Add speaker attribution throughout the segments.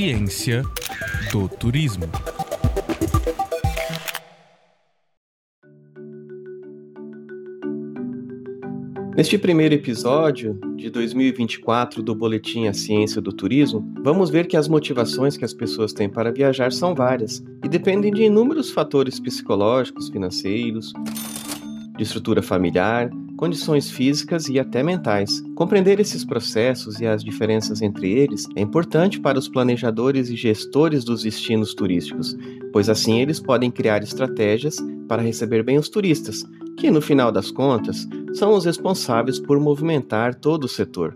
Speaker 1: Ciência do Turismo.
Speaker 2: Neste primeiro episódio de 2024 do Boletim A Ciência do Turismo, vamos ver que as motivações que as pessoas têm para viajar são várias e dependem de inúmeros fatores psicológicos, financeiros, de estrutura familiar, condições físicas e até mentais. Compreender esses processos e as diferenças entre eles é importante para os planejadores e gestores dos destinos turísticos, pois assim eles podem criar estratégias para receber bem os turistas, que no final das contas são os responsáveis por movimentar todo o setor.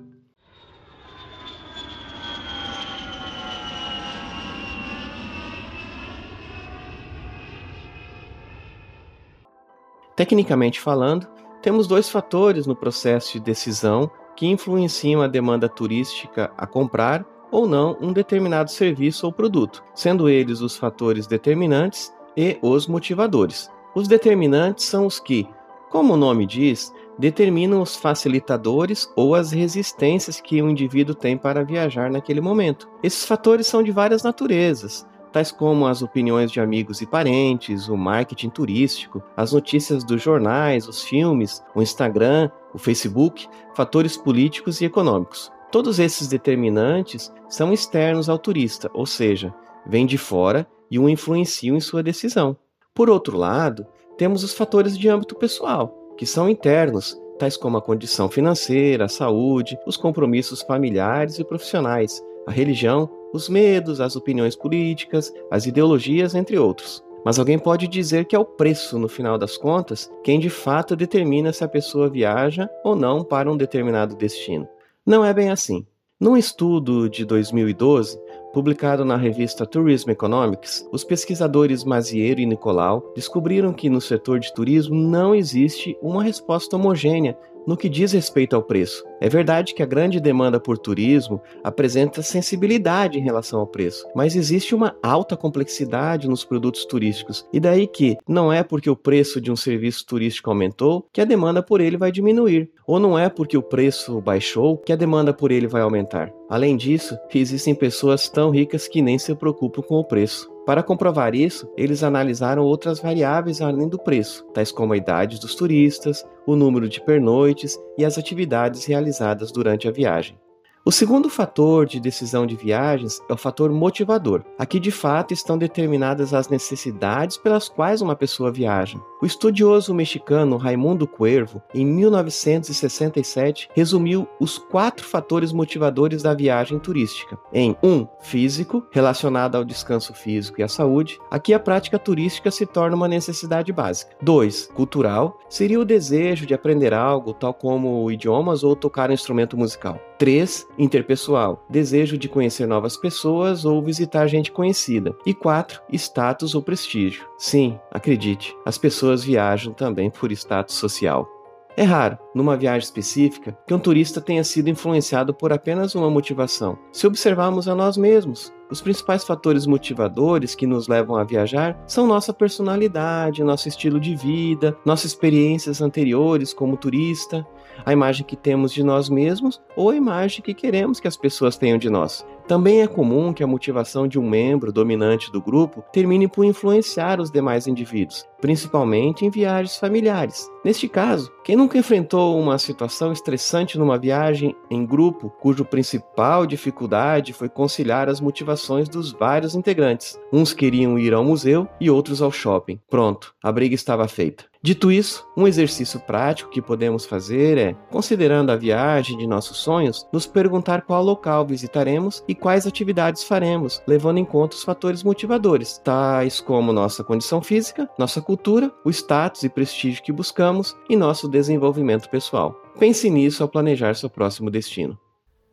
Speaker 2: Tecnicamente falando, temos dois fatores no processo de decisão que influenciam a demanda turística a comprar ou não um determinado serviço ou produto, sendo eles os fatores determinantes e os motivadores. Os determinantes são os que, como o nome diz, determinam os facilitadores ou as resistências que o indivíduo tem para viajar naquele momento. Esses fatores são de várias naturezas, tais como as opiniões de amigos e parentes, o marketing turístico, as notícias dos jornais, os filmes, o Instagram, o Facebook, fatores políticos e econômicos. Todos esses determinantes são externos ao turista, ou seja, vêm de fora e o influenciam em sua decisão. Por outro lado, temos os fatores de âmbito pessoal, que são internos, tais como a condição financeira, a saúde, os compromissos familiares e profissionais, a religião, os medos, as opiniões políticas, as ideologias, entre outros. Mas alguém pode dizer que é o preço, no final das contas, quem de fato determina se a pessoa viaja ou não para um determinado destino. Não é bem assim. Num estudo de 2012, publicado na revista Tourism Economics, os pesquisadores Maziero e Nicolau descobriram que no setor de turismo não existe uma resposta homogênea no que diz respeito ao preço. É verdade que a grande demanda por turismo apresenta sensibilidade em relação ao preço, mas existe uma alta complexidade nos produtos turísticos, e daí que não é porque o preço de um serviço turístico aumentou que a demanda por ele vai diminuir, ou não é porque o preço baixou que a demanda por ele vai aumentar. Além disso, existem pessoas tão ricas que nem se preocupam com o preço. Para comprovar isso, eles analisaram outras variáveis além do preço, tais como a idade dos turistas, o número de pernoites e as atividades realizadas durante a viagem. O segundo fator de decisão de viagens é o fator motivador. Aqui de fato estão determinadas as necessidades pelas quais uma pessoa viaja. O estudioso mexicano Raimundo Cuervo, em 1967, resumiu os quatro fatores motivadores da viagem turística em 1. Um, físico, relacionado ao descanso físico e à saúde. Aqui a prática turística se torna uma necessidade básica. 2. Cultural, seria o desejo de aprender algo, tal como idiomas ou tocar um instrumento musical. 3. Interpessoal, desejo de conhecer novas pessoas ou visitar gente conhecida. E 4. Status ou prestígio. Sim, acredite, as pessoas viajam também por status social. É raro, numa viagem específica, que um turista tenha sido influenciado por apenas uma motivação. Se observarmos a nós mesmos, os principais fatores motivadores que nos levam a viajar são nossa personalidade, nosso estilo de vida, nossas experiências anteriores como turista, a imagem que temos de nós mesmos ou a imagem que queremos que as pessoas tenham de nós. Também é comum que a motivação de um membro dominante do grupo termine por influenciar os demais indivíduos, principalmente em viagens familiares. Neste caso, quem nunca enfrentou uma situação estressante numa viagem em grupo, cujo principal dificuldade foi conciliar as motivações dos vários integrantes? Uns queriam ir ao museu e outros ao shopping. Pronto, a briga estava feita. Dito isso, um exercício prático que podemos fazer é, considerando a viagem de nossos sonhos, nos perguntar qual local visitaremos e quais atividades faremos, levando em conta os fatores motivadores, tais como nossa condição física, nossa cultura, o status e prestígio que buscamos e nosso desenvolvimento pessoal. Pense nisso ao planejar seu próximo destino.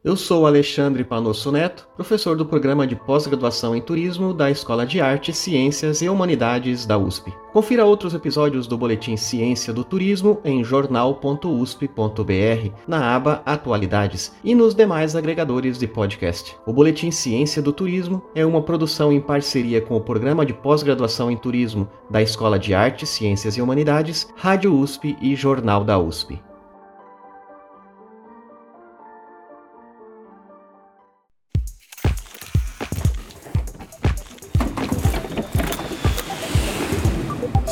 Speaker 2: Eu sou Alexandre Panosso Neto, professor do programa de pós-graduação em turismo da Escola de Artes, Ciências e Humanidades da USP. Confira outros episódios do Boletim Ciência do Turismo em jornal.usp.br, na aba Atualidades e nos demais agregadores de podcast. O Boletim Ciência do Turismo é uma produção em parceria com o programa de pós-graduação em turismo da Escola de Artes, Ciências e Humanidades, Rádio USP e Jornal da USP.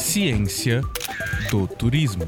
Speaker 1: Ciência do turismo.